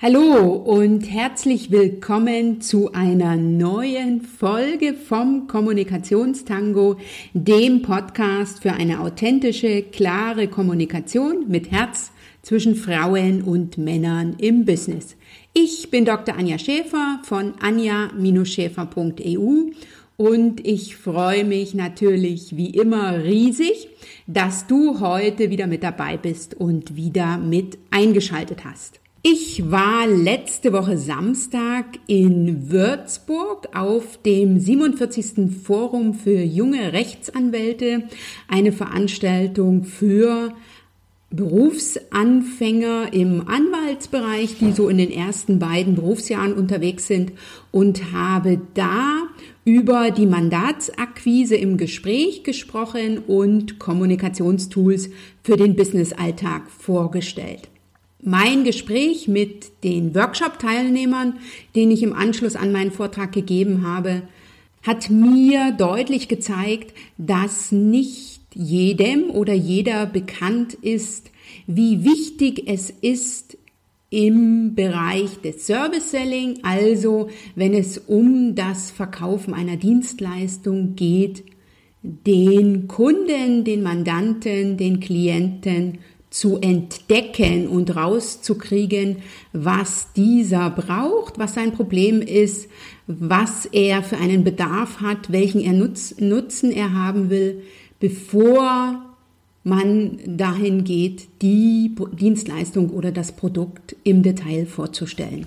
Hallo und herzlich willkommen zu einer neuen Folge vom Kommunikationstango, dem Podcast für eine authentische, klare Kommunikation mit Herz zwischen Frauen und Männern im Business. Ich bin Dr. Anja Schäfer von anja-schäfer.eu und ich freue mich natürlich wie immer riesig, dass du heute wieder mit dabei bist und wieder mit eingeschaltet hast. Ich war letzte Woche Samstag in Würzburg auf dem 47. Forum für junge Rechtsanwälte, eine Veranstaltung für Berufsanfänger im Anwaltsbereich, die so in den ersten beiden Berufsjahren unterwegs sind und habe da über die Mandatsakquise im Gespräch gesprochen und Kommunikationstools für den Businessalltag vorgestellt. Mein Gespräch mit den Workshop-Teilnehmern, den ich im Anschluss an meinen Vortrag gegeben habe, hat mir deutlich gezeigt, dass nicht jedem oder jeder bekannt ist, wie wichtig es ist, im Bereich des Service Selling, also wenn es um das Verkaufen einer Dienstleistung geht, den Kunden, den Mandanten, den Klienten zu entdecken und rauszukriegen, was dieser braucht, was sein Problem ist, was er für einen Bedarf hat, welchen er Nutz, Nutzen er haben will, bevor man dahin geht, die Dienstleistung oder das Produkt im Detail vorzustellen.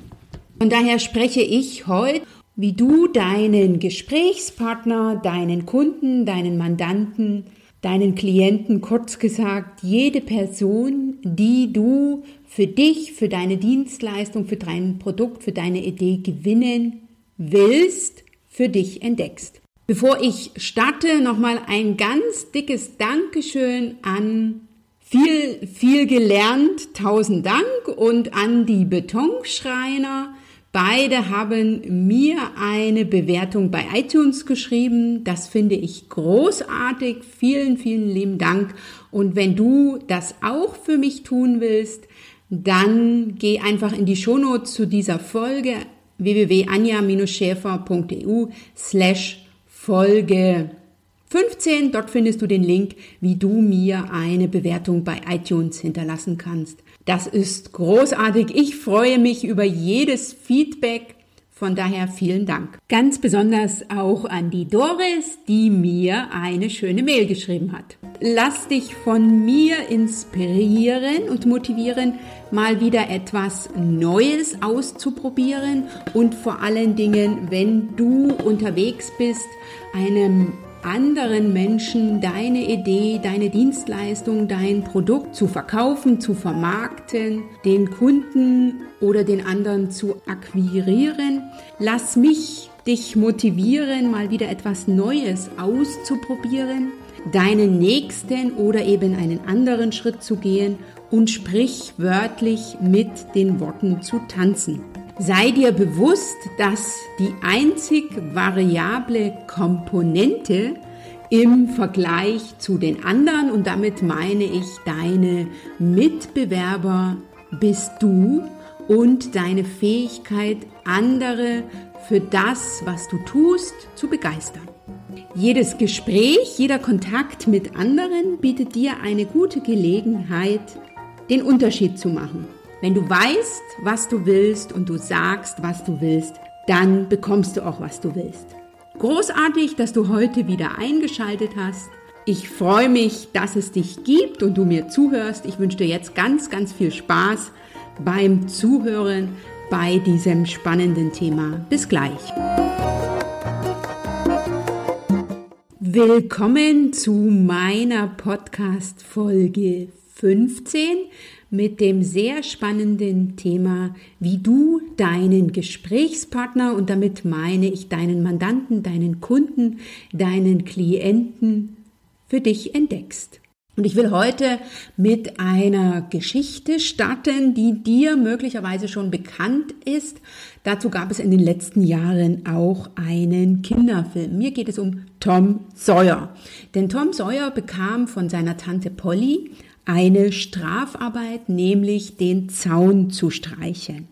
Von daher spreche ich heute, wie du deinen Gesprächspartner, deinen Kunden, deinen Mandanten deinen Klienten, kurz gesagt, jede Person, die du für dich, für deine Dienstleistung, für dein Produkt, für deine Idee gewinnen willst, für dich entdeckst. Bevor ich starte, nochmal ein ganz dickes Dankeschön an viel, viel gelernt, tausend Dank und an die Betonschreiner, Beide haben mir eine Bewertung bei iTunes geschrieben. Das finde ich großartig. Vielen, vielen lieben Dank. Und wenn du das auch für mich tun willst, dann geh einfach in die Shownotes zu dieser Folge www.anja-schäfer.eu slash Folge 15. Dort findest du den Link, wie du mir eine Bewertung bei iTunes hinterlassen kannst. Das ist großartig. Ich freue mich über jedes Feedback. Von daher vielen Dank. Ganz besonders auch an die Doris, die mir eine schöne Mail geschrieben hat. Lass dich von mir inspirieren und motivieren, mal wieder etwas Neues auszuprobieren und vor allen Dingen, wenn du unterwegs bist, einem anderen Menschen deine Idee, deine Dienstleistung, dein Produkt zu verkaufen, zu vermarkten, den Kunden oder den anderen zu akquirieren. Lass mich dich motivieren, mal wieder etwas Neues auszuprobieren, deinen nächsten oder eben einen anderen Schritt zu gehen und sprichwörtlich mit den Worten zu tanzen. Sei dir bewusst, dass die einzig variable Komponente im Vergleich zu den anderen, und damit meine ich deine Mitbewerber, bist du und deine Fähigkeit, andere für das, was du tust, zu begeistern. Jedes Gespräch, jeder Kontakt mit anderen bietet dir eine gute Gelegenheit, den Unterschied zu machen. Wenn du weißt, was du willst und du sagst, was du willst, dann bekommst du auch, was du willst. Großartig, dass du heute wieder eingeschaltet hast. Ich freue mich, dass es dich gibt und du mir zuhörst. Ich wünsche dir jetzt ganz, ganz viel Spaß beim Zuhören bei diesem spannenden Thema. Bis gleich. Willkommen zu meiner Podcast-Folge 15 mit dem sehr spannenden Thema, wie du deinen Gesprächspartner, und damit meine ich deinen Mandanten, deinen Kunden, deinen Klienten für dich entdeckst. Und ich will heute mit einer Geschichte starten, die dir möglicherweise schon bekannt ist. Dazu gab es in den letzten Jahren auch einen Kinderfilm. Mir geht es um Tom Sawyer. Denn Tom Sawyer bekam von seiner Tante Polly eine Strafarbeit, nämlich den Zaun zu streichen.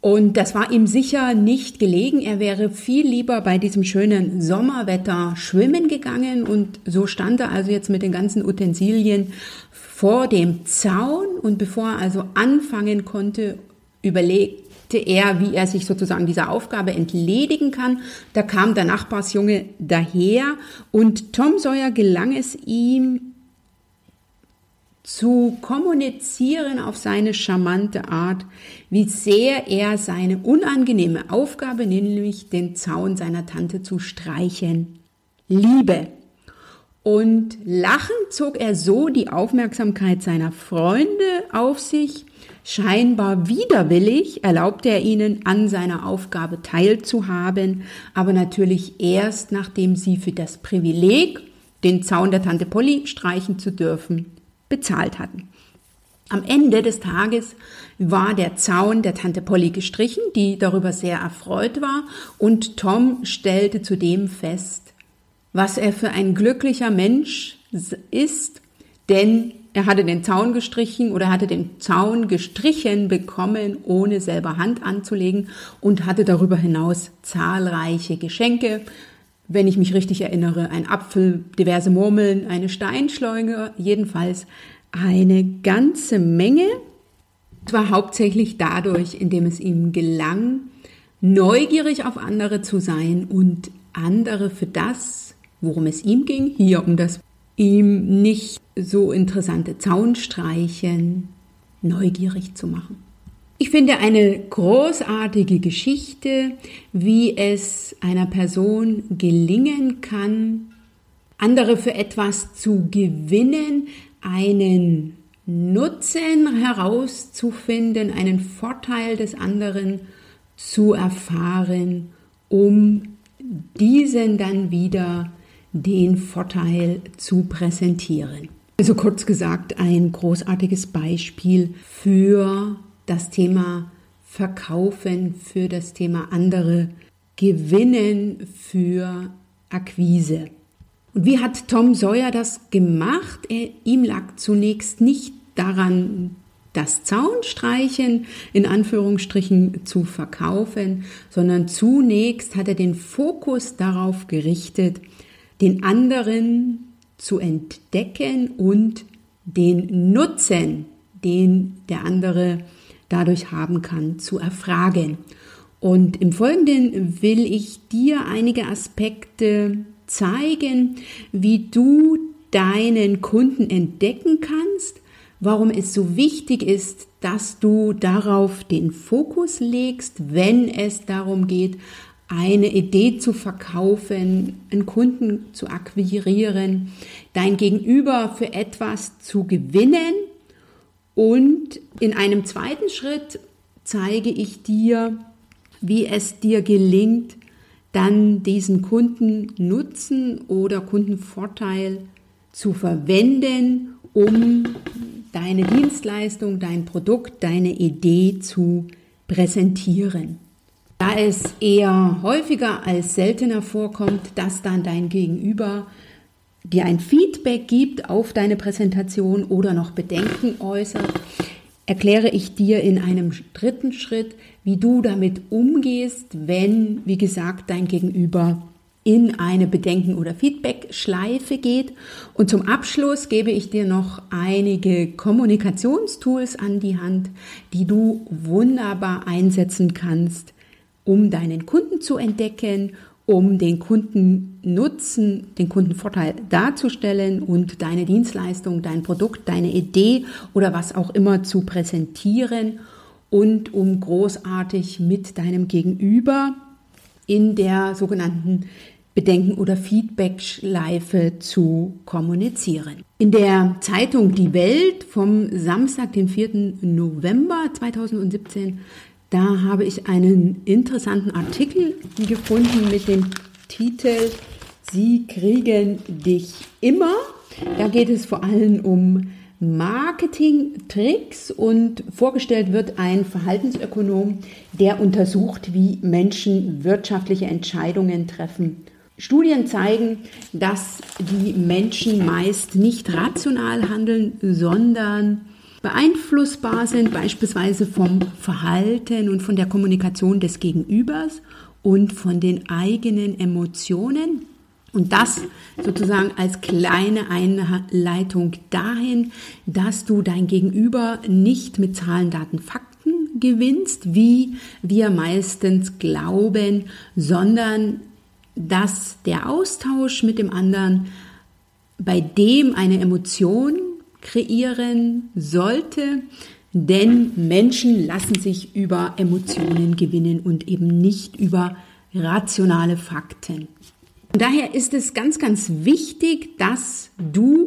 Und das war ihm sicher nicht gelegen. Er wäre viel lieber bei diesem schönen Sommerwetter schwimmen gegangen. Und so stand er also jetzt mit den ganzen Utensilien vor dem Zaun. Und bevor er also anfangen konnte, überlegte er, wie er sich sozusagen dieser Aufgabe entledigen kann. Da kam der Nachbarsjunge daher und Tom Sawyer gelang es ihm, zu kommunizieren auf seine charmante Art, wie sehr er seine unangenehme Aufgabe, nämlich den Zaun seiner Tante zu streichen, liebe. Und lachend zog er so die Aufmerksamkeit seiner Freunde auf sich. Scheinbar widerwillig erlaubte er ihnen, an seiner Aufgabe teilzuhaben, aber natürlich erst, nachdem sie für das Privileg, den Zaun der Tante Polly streichen zu dürfen, bezahlt hatten. Am Ende des Tages war der Zaun der Tante Polly gestrichen, die darüber sehr erfreut war, und Tom stellte zudem fest, was er für ein glücklicher Mensch ist, denn er hatte den Zaun gestrichen oder hatte den Zaun gestrichen bekommen, ohne selber Hand anzulegen und hatte darüber hinaus zahlreiche Geschenke. Wenn ich mich richtig erinnere, ein Apfel, diverse Murmeln, eine Steinschleuge, jedenfalls eine ganze Menge. Zwar hauptsächlich dadurch, indem es ihm gelang, neugierig auf andere zu sein und andere für das, worum es ihm ging, hier um das ihm nicht so interessante Zaunstreichen, neugierig zu machen. Ich finde eine großartige Geschichte, wie es einer Person gelingen kann, andere für etwas zu gewinnen, einen Nutzen herauszufinden, einen Vorteil des anderen zu erfahren, um diesen dann wieder den Vorteil zu präsentieren. Also kurz gesagt, ein großartiges Beispiel für das Thema Verkaufen, für das Thema andere gewinnen, für Akquise. Und wie hat Tom Sawyer das gemacht? Er, ihm lag zunächst nicht daran, das Zaunstreichen in Anführungsstrichen zu verkaufen, sondern zunächst hat er den Fokus darauf gerichtet, den anderen zu entdecken und den Nutzen, den der andere dadurch haben kann, zu erfragen. Und im Folgenden will ich dir einige Aspekte zeigen, wie du deinen Kunden entdecken kannst, warum es so wichtig ist, dass du darauf den Fokus legst, wenn es darum geht, eine Idee zu verkaufen, einen Kunden zu akquirieren, dein Gegenüber für etwas zu gewinnen. Und in einem zweiten Schritt zeige ich dir, wie es dir gelingt, dann diesen Kundennutzen oder Kundenvorteil zu verwenden, um deine Dienstleistung, dein Produkt, deine Idee zu präsentieren. Da es eher häufiger als seltener vorkommt, dass dann dein Gegenüber dir ein Feedback gibt auf deine Präsentation oder noch Bedenken äußert, erkläre ich dir in einem dritten Schritt, wie du damit umgehst, wenn, wie gesagt, dein Gegenüber in eine Bedenken- oder Feedback-Schleife geht. Und zum Abschluss gebe ich dir noch einige Kommunikationstools an die Hand, die du wunderbar einsetzen kannst, um deinen Kunden zu entdecken, um den Kundennutzen, den Kundenvorteil darzustellen und deine Dienstleistung, dein Produkt, deine Idee oder was auch immer zu präsentieren und um großartig mit deinem Gegenüber in der sogenannten Bedenken- oder Feedback-Schleife zu kommunizieren. In der Zeitung Die Welt vom Samstag, den 4. November 2017, da habe ich einen interessanten Artikel gefunden mit dem Titel Sie kriegen dich immer. Da geht es vor allem um Marketing-Tricks und vorgestellt wird ein Verhaltensökonom, der untersucht, wie Menschen wirtschaftliche Entscheidungen treffen. Studien zeigen, dass die Menschen meist nicht rational handeln, sondern beeinflussbar sind, beispielsweise vom Verhalten und von der Kommunikation des Gegenübers und von den eigenen Emotionen. Und das sozusagen als kleine Einleitung dahin, dass du dein Gegenüber nicht mit Zahlen, Daten, Fakten gewinnst, wie wir meistens glauben, sondern dass der Austausch mit dem anderen bei dem eine Emotion kreieren sollte, denn Menschen lassen sich über Emotionen gewinnen und eben nicht über rationale Fakten. Daher ist es ganz, ganz wichtig, dass du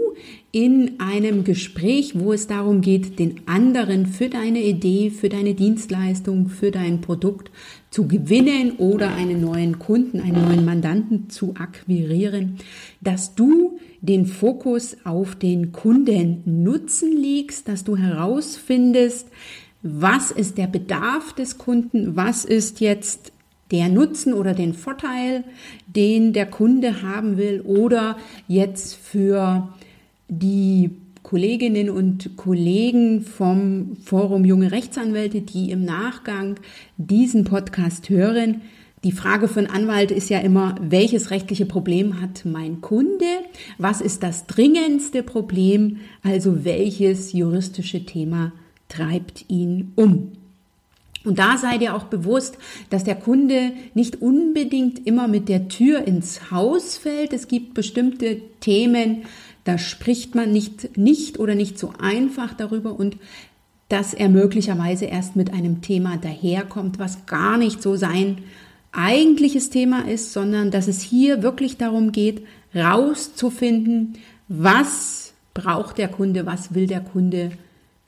in einem Gespräch, wo es darum geht, den anderen für deine Idee, für deine Dienstleistung, für dein Produkt zu gewinnen oder einen neuen Kunden, einen neuen Mandanten zu akquirieren, dass du den Fokus auf den Kunden Nutzen legst, dass du herausfindest, was ist der Bedarf des Kunden, was ist jetzt der Nutzen oder den Vorteil, den der Kunde haben will oder jetzt für die Kolleginnen und Kollegen vom Forum Junge Rechtsanwälte, die im Nachgang diesen Podcast hören. Die Frage von Anwalt ist ja immer, welches rechtliche Problem hat mein Kunde? Was ist das dringendste Problem? Also welches juristische Thema treibt ihn um? Und da sei dir auch bewusst, dass der Kunde nicht unbedingt immer mit der Tür ins Haus fällt. Es gibt bestimmte Themen, da spricht man nicht, nicht oder nicht so einfach darüber und dass er möglicherweise erst mit einem Thema daherkommt, was gar nicht so sein eigentliches Thema ist, sondern dass es hier wirklich darum geht, rauszufinden, was braucht der Kunde, was will der Kunde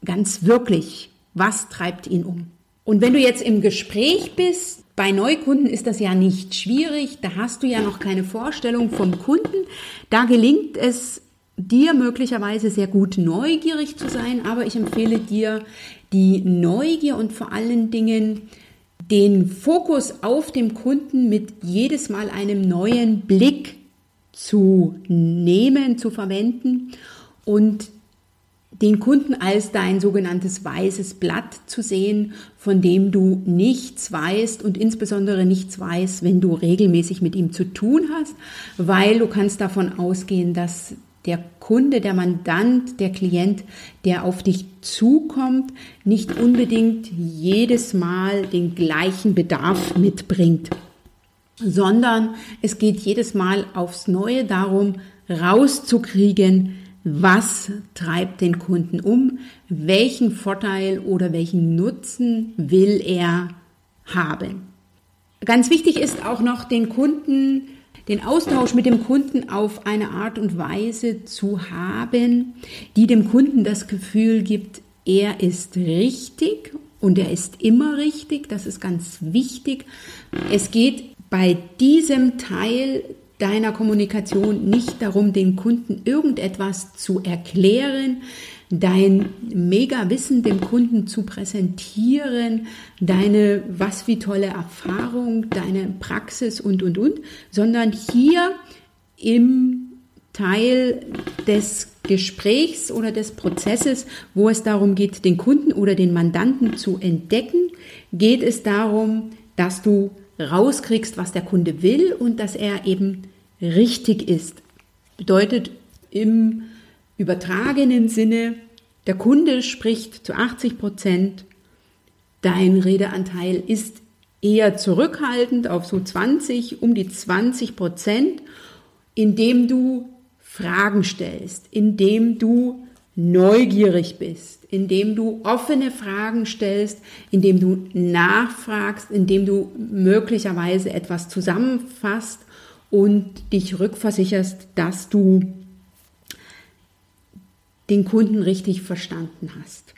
ganz wirklich, was treibt ihn um. Und wenn du jetzt im Gespräch bist, bei Neukunden ist das ja nicht schwierig, da hast du ja noch keine Vorstellung vom Kunden. Da gelingt es dir möglicherweise sehr gut neugierig zu sein, aber ich empfehle dir die Neugier und vor allen Dingen den Fokus auf dem Kunden mit jedes Mal einem neuen Blick zu nehmen, zu verwenden und den Kunden als dein sogenanntes weißes Blatt zu sehen, von dem du nichts weißt und insbesondere nichts weißt, wenn du regelmäßig mit ihm zu tun hast, weil du kannst davon ausgehen, dass der Kunde, der Mandant, der Klient, der auf dich zukommt, nicht unbedingt jedes Mal den gleichen Bedarf mitbringt, sondern es geht jedes Mal aufs Neue darum, rauszukriegen, was treibt den Kunden um, welchen Vorteil oder welchen Nutzen will er haben. Ganz wichtig ist auch noch den Kunden, den Austausch mit dem Kunden auf eine Art und Weise zu haben, die dem Kunden das Gefühl gibt, er ist richtig und er ist immer richtig. Das ist ganz wichtig. Es geht bei diesem Teil deiner Kommunikation nicht darum, den Kunden irgendetwas zu erklären, dein Mega-Wissen dem Kunden zu präsentieren, deine was wie tolle Erfahrung, deine Praxis und, und, und, sondern hier im Teil des Gesprächs oder des Prozesses, wo es darum geht, den Kunden oder den Mandanten zu entdecken, geht es darum, dass du rauskriegst, was der Kunde will und dass er eben richtig ist. Bedeutet im übertragenen Sinne, der Kunde spricht zu 80 Prozent, dein Redeanteil ist eher zurückhaltend auf so 20, um die 20 Prozent, indem du Fragen stellst, indem du neugierig bist, indem du offene Fragen stellst, indem du nachfragst, indem du möglicherweise etwas zusammenfasst und dich rückversicherst, dass du den Kunden richtig verstanden hast.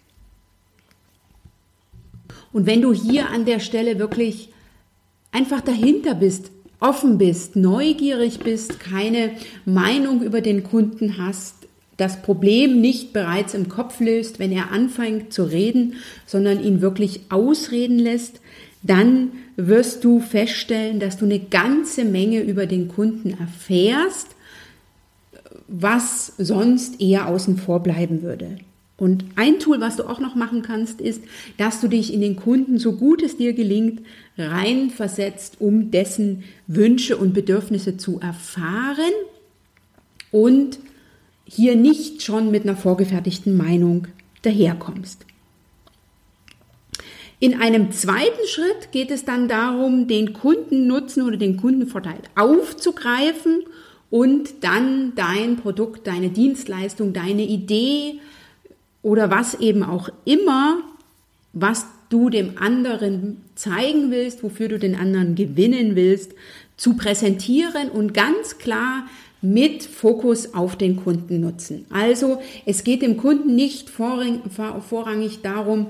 Und wenn du hier an der Stelle wirklich einfach dahinter bist, offen bist, neugierig bist, keine Meinung über den Kunden hast, das Problem nicht bereits im Kopf löst, wenn er anfängt zu reden, sondern ihn wirklich ausreden lässt, dann wirst du feststellen, dass du eine ganze Menge über den Kunden erfährst, was sonst eher außen vor bleiben würde. Und ein Tool, was du auch noch machen kannst, ist, dass du dich in den Kunden, so gut es dir gelingt, reinversetzt, um dessen Wünsche und Bedürfnisse zu erfahren und hier nicht schon mit einer vorgefertigten Meinung daherkommst. In einem zweiten Schritt geht es dann darum, den Kundennutzen oder den Kundenvorteil aufzugreifen und dann dein Produkt, deine Dienstleistung, deine Idee oder was eben auch immer, was du dem anderen zeigen willst, wofür du den anderen gewinnen willst, zu präsentieren und ganz klar mit Fokus auf den Kundennutzen. Also es geht dem Kunden nicht vorrangig darum,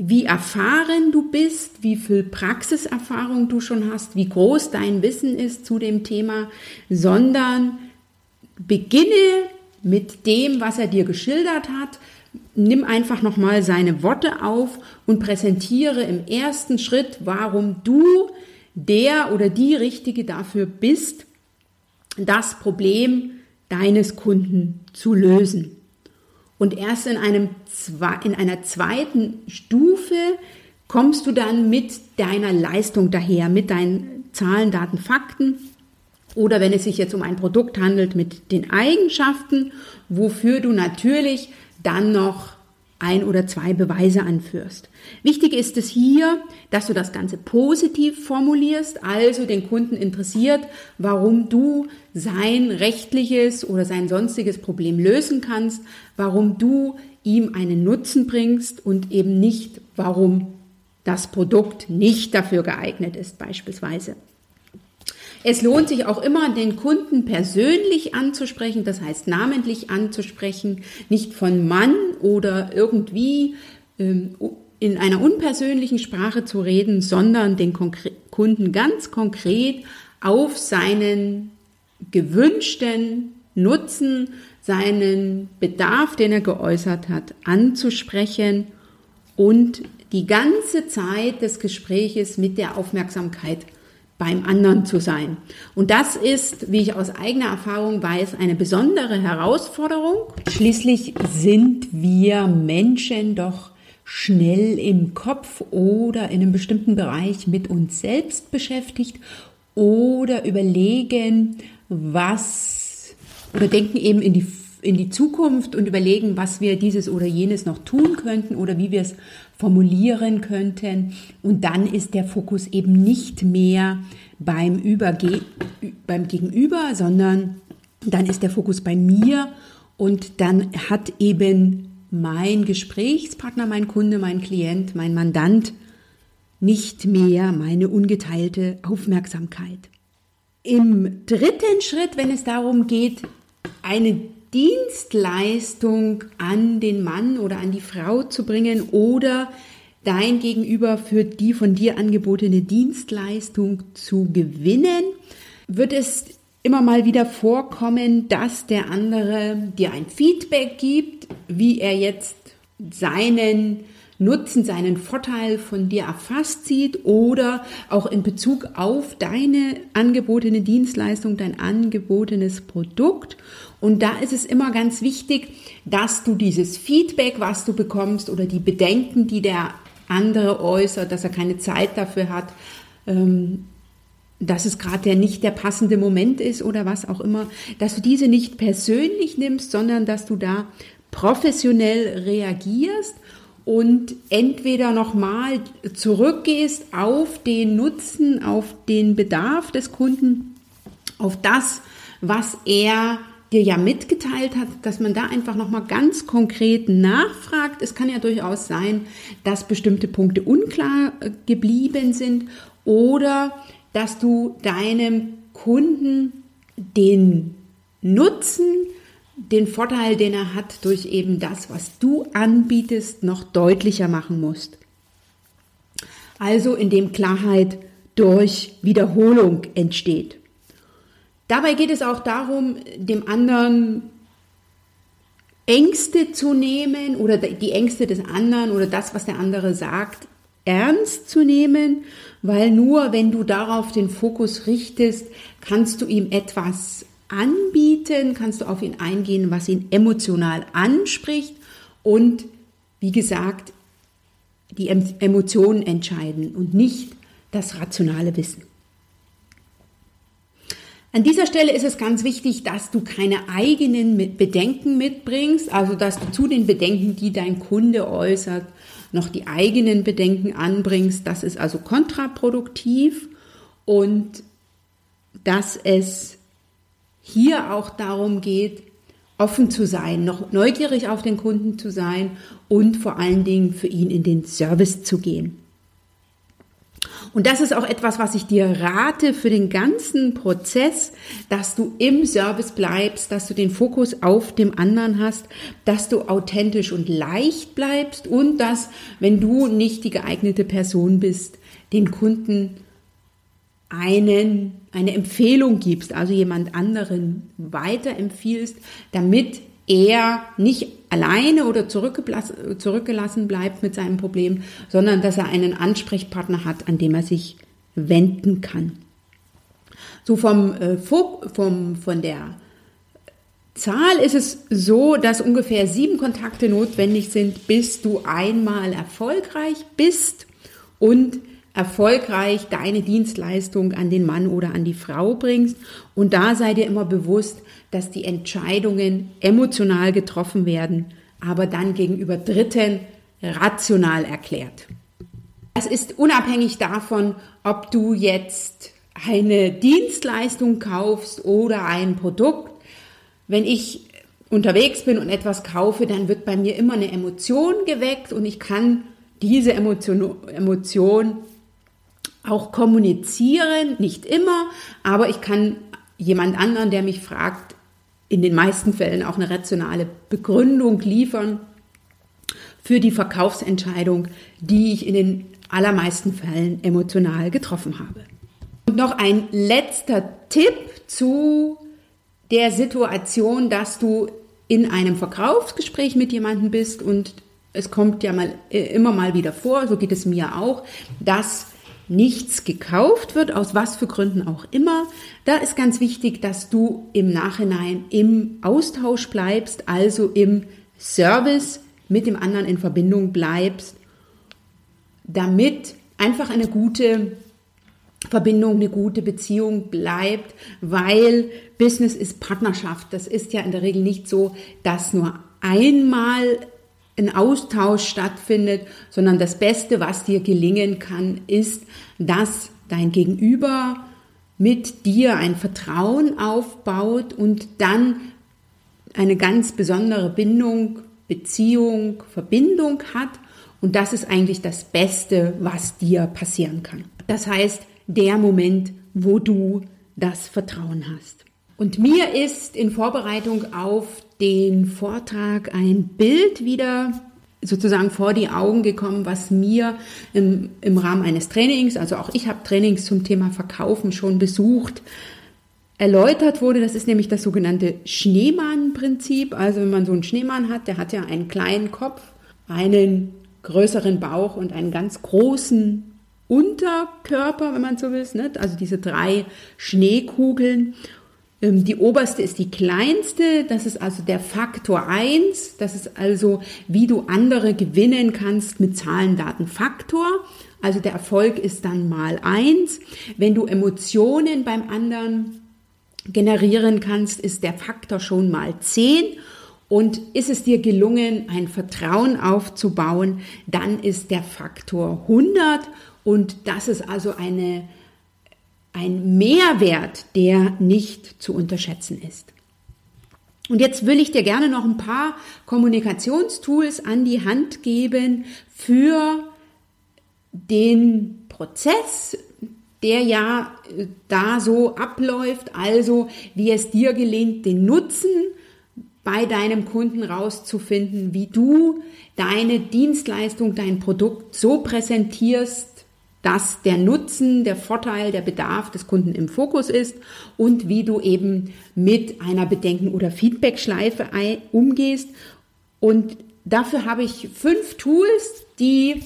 wie erfahren du bist, wie viel Praxiserfahrung du schon hast, wie groß dein Wissen ist zu dem Thema, sondern beginne mit dem, was er dir geschildert hat. Nimm einfach nochmal seine Worte auf und präsentiere im ersten Schritt, warum du der oder die Richtige dafür bist, das Problem deines Kunden zu lösen. Und erst in, einem, in einer zweiten Stufe kommst du dann mit deiner Leistung daher, mit deinen Zahlen, Daten, Fakten. Oder wenn es sich jetzt um ein Produkt handelt, mit den Eigenschaften, wofür du natürlich dann noch ein oder zwei Beweise anführst. Wichtig ist es hier, dass du das Ganze positiv formulierst, also den Kunden interessiert, warum du sein rechtliches oder sein sonstiges Problem lösen kannst, warum du ihm einen Nutzen bringst und eben nicht, warum das Produkt nicht dafür geeignet ist beispielsweise. Es lohnt sich auch immer, den Kunden persönlich anzusprechen, das heißt namentlich anzusprechen, nicht von Mann oder irgendwie ähm, in einer unpersönlichen Sprache zu reden, sondern den Konkre Kunden ganz konkret auf seinen gewünschten Nutzen, seinen Bedarf, den er geäußert hat, anzusprechen und die ganze Zeit des Gespräches mit der Aufmerksamkeit beim anderen zu sein. Und das ist, wie ich aus eigener Erfahrung weiß, eine besondere Herausforderung. Schließlich sind wir Menschen doch schnell im Kopf oder in einem bestimmten Bereich mit uns selbst beschäftigt oder überlegen, was oder denken eben in die in die Zukunft und überlegen, was wir dieses oder jenes noch tun könnten oder wie wir es formulieren könnten. Und dann ist der Fokus eben nicht mehr beim, Überge beim Gegenüber, sondern dann ist der Fokus bei mir und dann hat eben mein Gesprächspartner, mein Kunde, mein Klient, mein Mandant nicht mehr meine ungeteilte Aufmerksamkeit. Im dritten Schritt, wenn es darum geht, eine Dienstleistung an den Mann oder an die Frau zu bringen oder dein Gegenüber für die von dir angebotene Dienstleistung zu gewinnen, wird es immer mal wieder vorkommen, dass der andere dir ein Feedback gibt, wie er jetzt seinen Nutzen, seinen Vorteil von dir erfasst sieht oder auch in Bezug auf deine angebotene Dienstleistung, dein angebotenes Produkt. Und da ist es immer ganz wichtig, dass du dieses Feedback, was du bekommst oder die Bedenken, die der andere äußert, dass er keine Zeit dafür hat, ähm, dass es gerade der nicht der passende Moment ist oder was auch immer, dass du diese nicht persönlich nimmst, sondern dass du da professionell reagierst und entweder nochmal zurückgehst auf den Nutzen, auf den Bedarf des Kunden, auf das, was er dir ja mitgeteilt hat, dass man da einfach nochmal ganz konkret nachfragt. Es kann ja durchaus sein, dass bestimmte Punkte unklar geblieben sind oder dass du deinem Kunden den Nutzen den Vorteil, den er hat durch eben das, was du anbietest, noch deutlicher machen musst. Also indem Klarheit durch Wiederholung entsteht. Dabei geht es auch darum, dem anderen Ängste zu nehmen oder die Ängste des anderen oder das, was der andere sagt, ernst zu nehmen, weil nur wenn du darauf den Fokus richtest, kannst du ihm etwas anbieten, kannst du auf ihn eingehen, was ihn emotional anspricht und wie gesagt, die Emotionen entscheiden und nicht das rationale Wissen. An dieser Stelle ist es ganz wichtig, dass du keine eigenen Bedenken mitbringst, also dass du zu den Bedenken, die dein Kunde äußert, noch die eigenen Bedenken anbringst. Das ist also kontraproduktiv und dass es hier auch darum geht, offen zu sein, noch neugierig auf den Kunden zu sein und vor allen Dingen für ihn in den Service zu gehen. Und das ist auch etwas, was ich dir rate für den ganzen Prozess, dass du im Service bleibst, dass du den Fokus auf dem anderen hast, dass du authentisch und leicht bleibst und dass, wenn du nicht die geeignete Person bist, den Kunden einen, eine Empfehlung gibst, also jemand anderen weiterempfiehlst, damit er nicht alleine oder zurückgelassen bleibt mit seinem Problem, sondern dass er einen Ansprechpartner hat, an dem er sich wenden kann. So vom, äh, vom, von der Zahl ist es so, dass ungefähr sieben Kontakte notwendig sind, bis du einmal erfolgreich bist und erfolgreich deine Dienstleistung an den Mann oder an die Frau bringst. Und da sei dir immer bewusst, dass die Entscheidungen emotional getroffen werden, aber dann gegenüber Dritten rational erklärt. Das ist unabhängig davon, ob du jetzt eine Dienstleistung kaufst oder ein Produkt. Wenn ich unterwegs bin und etwas kaufe, dann wird bei mir immer eine Emotion geweckt und ich kann diese Emotion, Emotion auch kommunizieren, nicht immer, aber ich kann jemand anderen, der mich fragt, in den meisten Fällen auch eine rationale Begründung liefern für die Verkaufsentscheidung, die ich in den allermeisten Fällen emotional getroffen habe. Und noch ein letzter Tipp zu der Situation, dass du in einem Verkaufsgespräch mit jemandem bist und es kommt ja mal äh, immer mal wieder vor, so geht es mir auch, dass nichts gekauft wird, aus was für Gründen auch immer. Da ist ganz wichtig, dass du im Nachhinein im Austausch bleibst, also im Service mit dem anderen in Verbindung bleibst, damit einfach eine gute Verbindung, eine gute Beziehung bleibt, weil Business ist Partnerschaft. Das ist ja in der Regel nicht so, dass nur einmal ein Austausch stattfindet, sondern das Beste, was dir gelingen kann, ist, dass dein Gegenüber mit dir ein Vertrauen aufbaut und dann eine ganz besondere Bindung, Beziehung, Verbindung hat. Und das ist eigentlich das Beste, was dir passieren kann. Das heißt, der Moment, wo du das Vertrauen hast. Und mir ist in Vorbereitung auf den Vortrag ein Bild wieder sozusagen vor die Augen gekommen, was mir im, im Rahmen eines Trainings, also auch ich habe Trainings zum Thema Verkaufen schon besucht, erläutert wurde. Das ist nämlich das sogenannte Schneemann-Prinzip. Also wenn man so einen Schneemann hat, der hat ja einen kleinen Kopf, einen größeren Bauch und einen ganz großen Unterkörper, wenn man so will. Nicht? Also diese drei Schneekugeln. Ähm, die oberste ist die kleinste, das ist also der Faktor 1, das ist also, wie du andere gewinnen kannst mit Zahlen, Daten, Faktor. Also der Erfolg ist dann mal 1. Wenn du Emotionen beim anderen generieren kannst, ist der Faktor schon mal 10. Und ist es dir gelungen, ein Vertrauen aufzubauen, dann ist der Faktor 100. Und das ist also eine ein Mehrwert, der nicht zu unterschätzen ist. Und jetzt will ich dir gerne noch ein paar Kommunikationstools an die Hand geben für den Prozess, der ja äh, da so abläuft, also wie es dir gelingt, den Nutzen bei deinem Kunden rauszufinden, wie du deine Dienstleistung, dein Produkt so präsentierst, dass der Nutzen, der Vorteil, der Bedarf des Kunden im Fokus ist und wie du eben mit einer Bedenken- oder Feedback-Schleife umgehst. Und dafür habe ich fünf Tools, die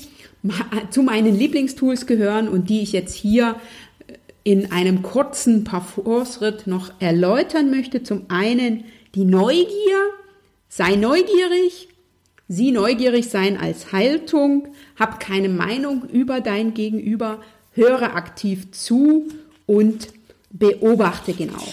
zu meinen Lieblingstools gehören und die ich jetzt hier in einem kurzen Parforce-Ritt noch erläutern möchte. Zum einen die Neugier. Sei neugierig, Sieh neugierig sein als Haltung, hab keine Meinung über dein Gegenüber, höre aktiv zu und beobachte genau.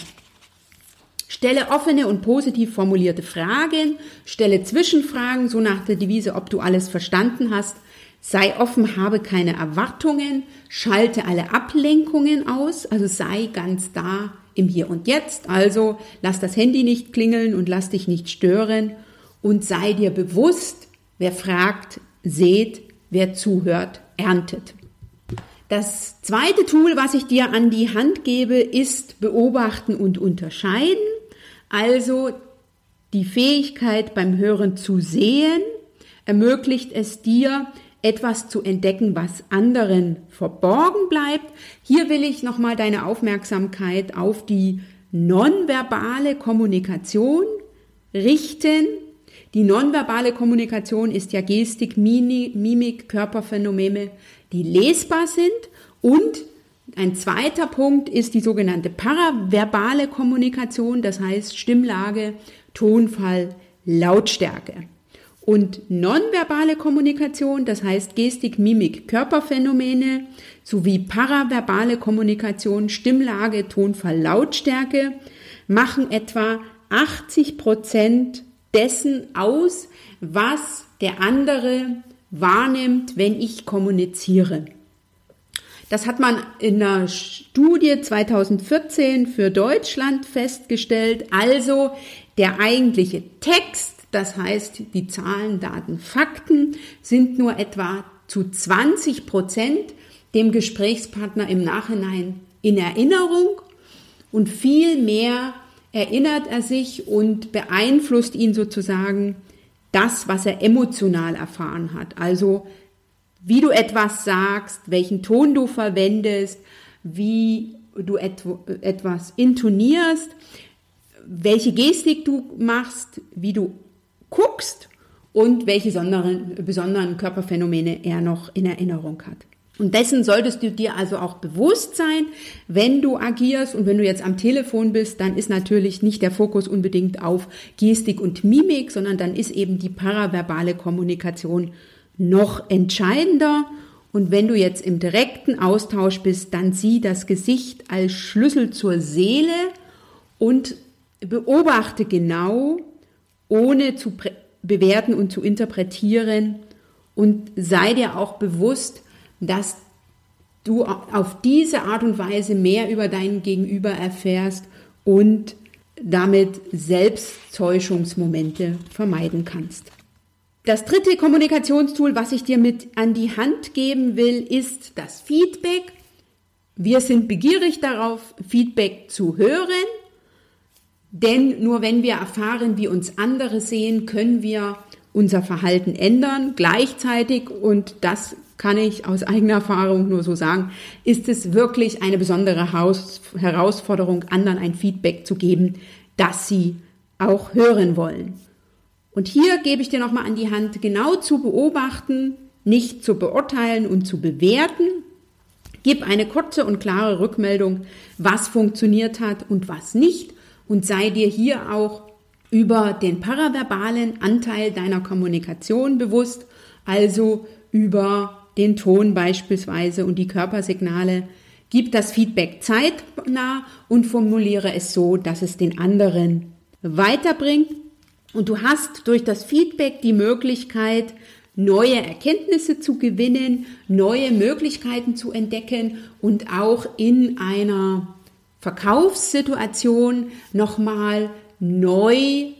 Stelle offene und positiv formulierte Fragen, stelle Zwischenfragen, so nach der Devise, ob du alles verstanden hast. Sei offen, habe keine Erwartungen, schalte alle Ablenkungen aus, also sei ganz da im Hier und Jetzt. Also lass das Handy nicht klingeln und lass dich nicht stören und sei dir bewusst, wer fragt, seht, wer zuhört, erntet. Das zweite Tool, was ich dir an die Hand gebe, ist beobachten und unterscheiden. Also die Fähigkeit beim Hören zu sehen ermöglicht es dir, etwas zu entdecken, was anderen verborgen bleibt. Hier will ich nochmal deine Aufmerksamkeit auf die nonverbale Kommunikation richten. Die nonverbale Kommunikation ist ja Gestik, Mimik, Körperphänomene, die lesbar sind und ein zweiter Punkt ist die sogenannte paraverbale Kommunikation, das heißt Stimmlage, Tonfall, Lautstärke. Und nonverbale Kommunikation, das heißt Gestik, Mimik, Körperphänomene, sowie paraverbale Kommunikation, Stimmlage, Tonfall, Lautstärke, machen etwa 80 Prozent dessen aus, was der andere wahrnimmt, wenn ich kommuniziere. Das hat man in einer Studie 2014 für Deutschland festgestellt. Also der eigentliche Text, das heißt die Zahlen, Daten, Fakten, sind nur etwa zu 20 Prozent dem Gesprächspartner im Nachhinein in Erinnerung und viel mehr erinnert er sich und beeinflusst ihn sozusagen das, was er emotional erfahren hat. Also wie du etwas sagst, welchen Ton du verwendest, wie du et etwas intonierst, welche Gestik du machst, wie du guckst und welche besonderen, besonderen Körperphänomene er noch in Erinnerung hat. Und dessen solltest du dir also auch bewusst sein, wenn du agierst und wenn du jetzt am Telefon bist, dann ist natürlich nicht der Fokus unbedingt auf Gestik und Mimik, sondern dann ist eben die paraverbale Kommunikation noch entscheidender. Und wenn du jetzt im direkten Austausch bist, dann sieh das Gesicht als Schlüssel zur Seele und beobachte genau, ohne zu bewerten und zu interpretieren und sei dir auch bewusst, dass du auf diese Art und Weise mehr über deinen Gegenüber erfährst und damit Selbsttäuschungsmomente vermeiden kannst. Das dritte Kommunikationstool, was ich dir mit an die Hand geben will, ist das Feedback. Wir sind begierig darauf, Feedback zu hören, denn nur wenn wir erfahren, wie uns andere sehen, können wir unser Verhalten ändern. Gleichzeitig, und das kann ich aus eigener Erfahrung nur so sagen, ist es wirklich eine besondere Herausforderung, anderen ein Feedback zu geben, das sie auch hören wollen. Und hier gebe ich dir nochmal an die Hand, genau zu beobachten, nicht zu beurteilen und zu bewerten. Gib eine kurze und klare Rückmeldung, was funktioniert hat und was nicht. Und sei dir hier auch über den paraverbalen Anteil deiner Kommunikation bewusst, also über den Ton beispielsweise und die Körpersignale. Gib das Feedback zeitnah und formuliere es so, dass es den anderen weiterbringt und du hast durch das Feedback die Möglichkeit, neue Erkenntnisse zu gewinnen, neue Möglichkeiten zu entdecken und auch in einer Verkaufssituation nochmal neu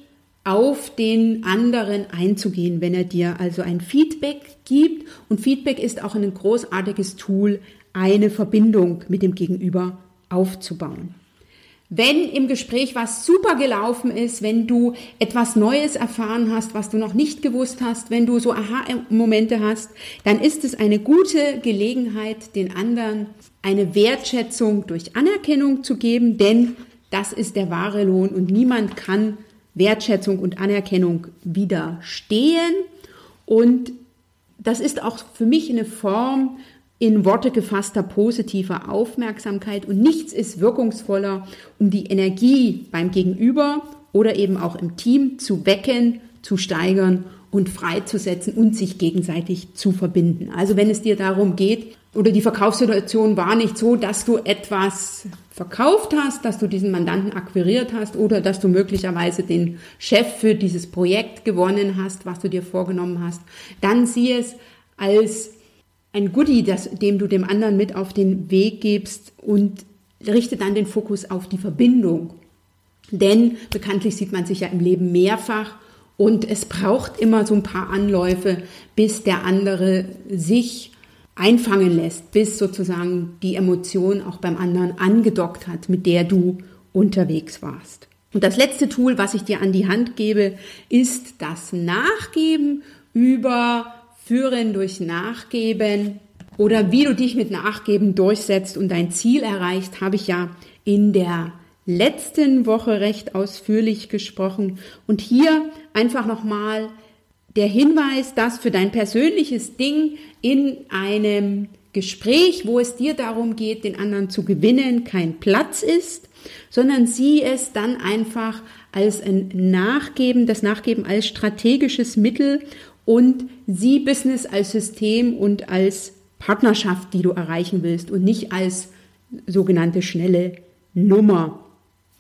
auf den anderen einzugehen, wenn er dir also ein Feedback gibt. Und Feedback ist auch ein großartiges Tool, eine Verbindung mit dem Gegenüber aufzubauen. Wenn im Gespräch was super gelaufen ist, wenn du etwas Neues erfahren hast, was du noch nicht gewusst hast, wenn du so Aha-Momente hast, dann ist es eine gute Gelegenheit, den anderen eine Wertschätzung durch Anerkennung zu geben, denn das ist der wahre Lohn und niemand kann Wertschätzung und Anerkennung widerstehen. Und das ist auch für mich eine Form in Worte gefasster positiver Aufmerksamkeit und nichts ist wirkungsvoller, um die Energie beim Gegenüber oder eben auch im Team zu wecken, zu steigern und freizusetzen und sich gegenseitig zu verbinden. Also wenn es dir darum geht, oder die Verkaufssituation war nicht so, dass du etwas verkauft hast, dass du diesen Mandanten akquiriert hast oder dass du möglicherweise den Chef für dieses Projekt gewonnen hast, was du dir vorgenommen hast, dann sieh es als ein Goodie, das, dem du dem anderen mit auf den Weg gibst und richte dann den Fokus auf die Verbindung. Denn bekanntlich sieht man sich ja im Leben mehrfach und es braucht immer so ein paar Anläufe, bis der andere sich einfangen lässt, bis sozusagen die Emotion auch beim anderen angedockt hat, mit der du unterwegs warst. Und das letzte Tool, was ich dir an die Hand gebe, ist das Nachgeben über Führen durch Nachgeben oder wie du dich mit Nachgeben durchsetzt und dein Ziel erreichst, habe ich ja in der letzten Woche recht ausführlich gesprochen. Und hier einfach nochmal der Hinweis, dass für dein persönliches Ding in einem Gespräch, wo es dir darum geht, den anderen zu gewinnen, kein Platz ist, sondern sieh es dann einfach als ein Nachgeben, das Nachgeben als strategisches Mittel und sieh Business als System und als Partnerschaft, die du erreichen willst und nicht als sogenannte schnelle Nummer.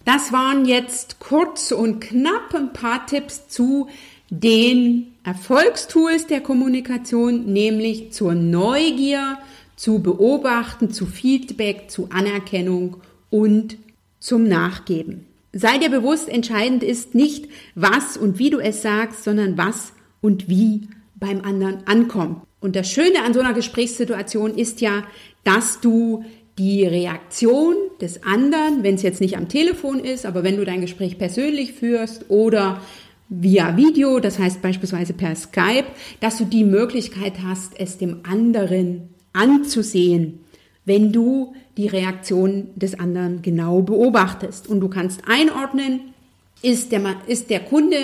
Das waren jetzt kurz und knapp ein paar Tipps zu den Erfolgstools der Kommunikation, nämlich zur Neugier, zu Beobachten, zu Feedback, zu Anerkennung und zum Nachgeben. Sei dir bewusst, entscheidend ist nicht, was und wie du es sagst, sondern was und wie beim anderen ankommt. Und das Schöne an so einer Gesprächssituation ist ja, dass du die Reaktion des anderen, wenn es jetzt nicht am Telefon ist, aber wenn du dein Gespräch persönlich führst oder via Video, das heißt beispielsweise per Skype, dass du die Möglichkeit hast, es dem anderen anzusehen, wenn du die Reaktion des anderen genau beobachtest. Und du kannst einordnen, ist der, ist der Kunde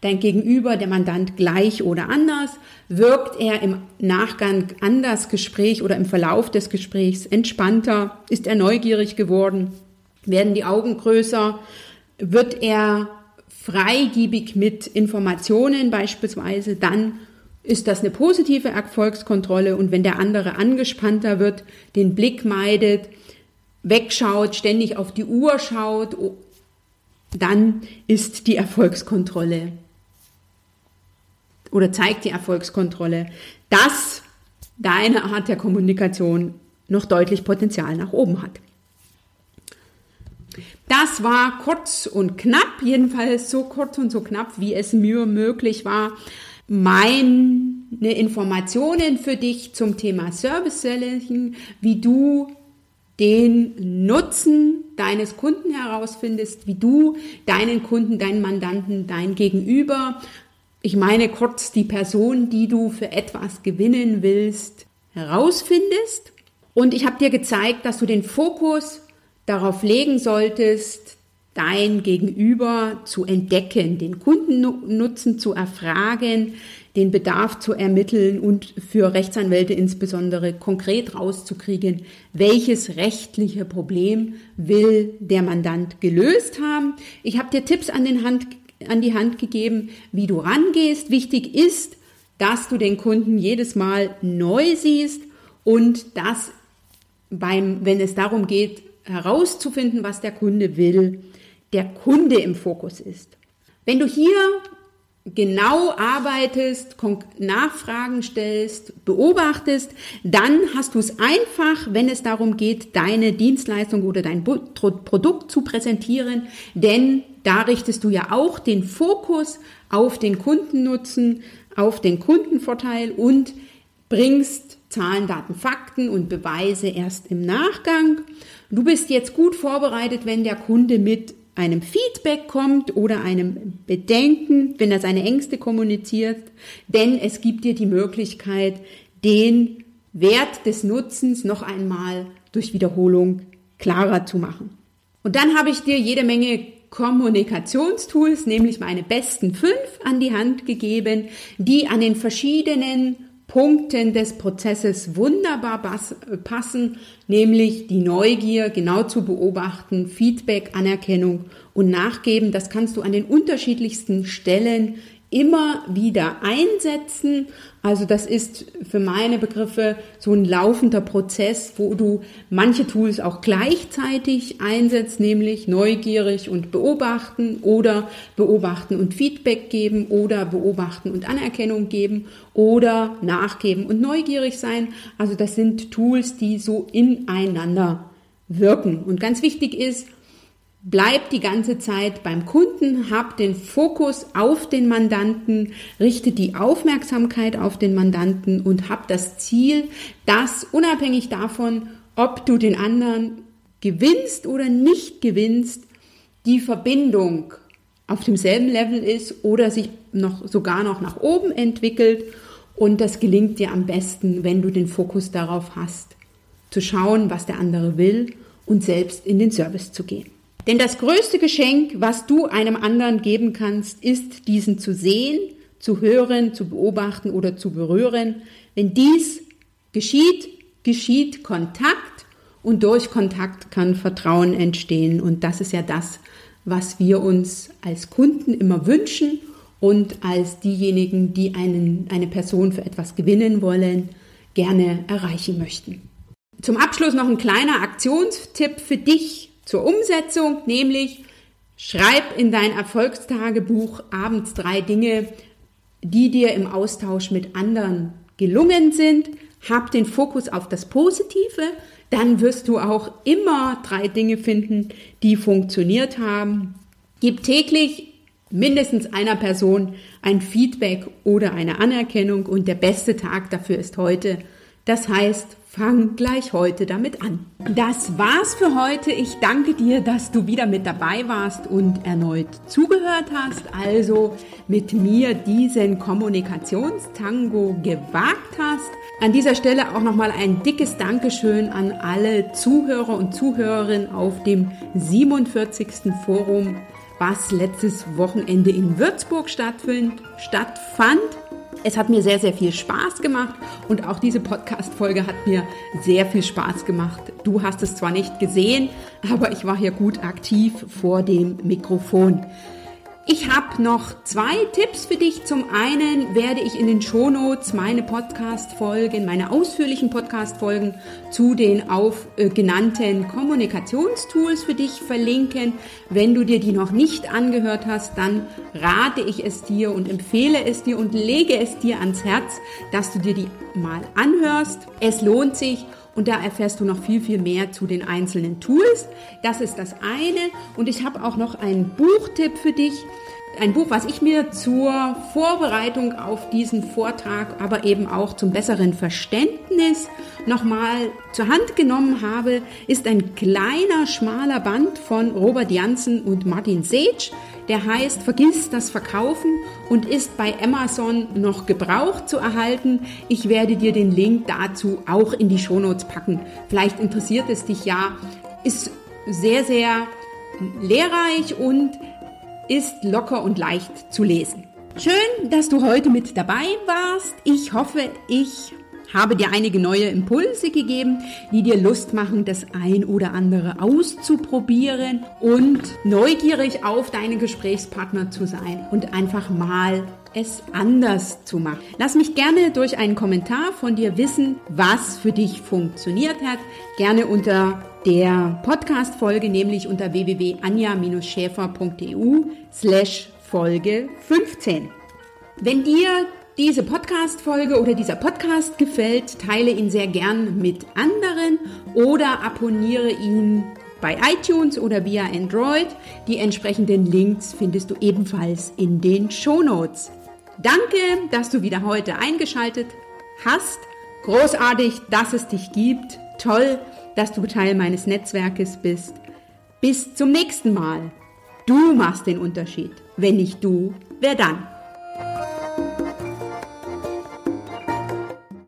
dein Gegenüber, der Mandant gleich oder anders? Wirkt er im Nachgang an das Gespräch oder im Verlauf des Gesprächs entspannter? Ist er neugierig geworden? Werden die Augen größer? Wird er freigiebig mit Informationen beispielsweise? Dann ist das eine positive Erfolgskontrolle und wenn der andere angespannter wird, den Blick meidet, wegschaut, ständig auf die Uhr schaut, dann ist die Erfolgskontrolle oder zeigt die Erfolgskontrolle, dass deine Art der Kommunikation noch deutlich Potenzial nach oben hat. Das war kurz und knapp, jedenfalls so kurz und so knapp, wie es mir möglich war, meine Informationen für dich zum Thema Service Selling, wie du den Nutzen deines Kunden herausfindest, wie du deinen Kunden, deinen Mandanten, dein Gegenüber ich meine kurz die Person, die du für etwas gewinnen willst, herausfindest. Und ich habe dir gezeigt, dass du den Fokus darauf legen solltest, dein Gegenüber zu entdecken, den Kundennutzen zu erfragen, den Bedarf zu ermitteln und für Rechtsanwälte insbesondere konkret rauszukriegen, welches rechtliche Problem will der Mandant gelöst haben. Ich habe dir Tipps an den Hand an die Hand gegeben, wie du rangehst. Wichtig ist, dass du den Kunden jedes Mal neu siehst und dass beim, wenn es darum geht, herauszufinden, was der Kunde will, der Kunde im Fokus ist. Wenn du hier genau arbeitest, Nachfragen stellst, beobachtest, dann hast du es einfach, wenn es darum geht, deine Dienstleistung oder dein Produkt zu präsentieren, denn da richtest du ja auch den Fokus auf den Kundennutzen, auf den Kundenvorteil und bringst Zahlen, Daten, Fakten und Beweise erst im Nachgang. Du bist jetzt gut vorbereitet, wenn der Kunde mit einem Feedback kommt oder einem Bedenken, wenn er seine Ängste kommuniziert, denn es gibt dir die Möglichkeit, den Wert des Nutzens noch einmal durch Wiederholung klarer zu machen. Und dann habe ich dir jede Menge Kommunikationstools, nämlich meine besten fünf an die Hand gegeben, die an den verschiedenen Punkten des Prozesses wunderbar passen, nämlich die Neugier genau zu beobachten, Feedback, Anerkennung und Nachgeben. Das kannst du an den unterschiedlichsten Stellen immer wieder einsetzen. Also das ist für meine Begriffe so ein laufender Prozess, wo du manche Tools auch gleichzeitig einsetzt, nämlich neugierig und beobachten oder beobachten und Feedback geben oder beobachten und Anerkennung geben oder nachgeben und neugierig sein. Also das sind Tools, die so ineinander wirken. Und ganz wichtig ist, Bleib die ganze Zeit beim Kunden, hab den Fokus auf den Mandanten, richte die Aufmerksamkeit auf den Mandanten und hab das Ziel, dass unabhängig davon, ob du den anderen gewinnst oder nicht gewinnst, die Verbindung auf demselben Level ist oder sich noch sogar noch nach oben entwickelt und das gelingt dir am besten, wenn du den Fokus darauf hast, zu schauen, was der andere will und selbst in den Service zu gehen. Denn das größte Geschenk, was du einem anderen geben kannst, ist diesen zu sehen, zu hören, zu beobachten oder zu berühren. Wenn dies geschieht, geschieht Kontakt und durch Kontakt kann Vertrauen entstehen. Und das ist ja das, was wir uns als Kunden immer wünschen und als diejenigen, die einen, eine Person für etwas gewinnen wollen, gerne erreichen möchten. Zum Abschluss noch ein kleiner Aktionstipp für dich zur Umsetzung, nämlich schreib in dein Erfolgstagebuch abends drei Dinge, die dir im Austausch mit anderen gelungen sind. Hab den Fokus auf das Positive, dann wirst du auch immer drei Dinge finden, die funktioniert haben. Gib täglich mindestens einer Person ein Feedback oder eine Anerkennung und der beste Tag dafür ist heute. Das heißt, Fang gleich heute damit an. Das war's für heute. Ich danke dir, dass du wieder mit dabei warst und erneut zugehört hast. Also mit mir diesen Kommunikationstango gewagt hast. An dieser Stelle auch nochmal ein dickes Dankeschön an alle Zuhörer und Zuhörerinnen auf dem 47. Forum, was letztes Wochenende in Würzburg stattfand. Es hat mir sehr, sehr viel Spaß gemacht und auch diese Podcast-Folge hat mir sehr viel Spaß gemacht. Du hast es zwar nicht gesehen, aber ich war hier gut aktiv vor dem Mikrofon. Ich habe noch zwei Tipps für dich. Zum einen werde ich in den Shownotes meine Podcast-Folgen, meine ausführlichen Podcast-Folgen zu den auf äh, genannten Kommunikationstools für dich verlinken. Wenn du dir die noch nicht angehört hast, dann rate ich es dir und empfehle es dir und lege es dir ans Herz, dass du dir die mal anhörst. Es lohnt sich und da erfährst du noch viel, viel mehr zu den einzelnen Tools. Das ist das eine. Und ich habe auch noch einen Buchtipp für dich. Ein Buch, was ich mir zur Vorbereitung auf diesen Vortrag, aber eben auch zum besseren Verständnis nochmal zur Hand genommen habe, ist ein kleiner, schmaler Band von Robert Janssen und Martin Sage. Der heißt Vergiss das Verkaufen und ist bei Amazon noch gebraucht zu erhalten. Ich werde dir den Link dazu auch in die Shownotes packen. Vielleicht interessiert es dich ja. Ist sehr, sehr lehrreich und ist locker und leicht zu lesen. Schön, dass du heute mit dabei warst. Ich hoffe, ich habe dir einige neue Impulse gegeben, die dir Lust machen, das ein oder andere auszuprobieren und neugierig auf deine Gesprächspartner zu sein und einfach mal es anders zu machen. Lass mich gerne durch einen Kommentar von dir wissen, was für dich funktioniert hat. Gerne unter der Podcast-Folge, nämlich unter www.anja-schäfer.eu slash Folge 15. Wenn dir diese Podcast-Folge oder dieser Podcast gefällt, teile ihn sehr gern mit anderen oder abonniere ihn bei iTunes oder via Android. Die entsprechenden Links findest du ebenfalls in den Show Notes. Danke, dass du wieder heute eingeschaltet hast. Großartig, dass es dich gibt. Toll, dass du Teil meines Netzwerkes bist. Bis zum nächsten Mal. Du machst den Unterschied. Wenn nicht du, wer dann?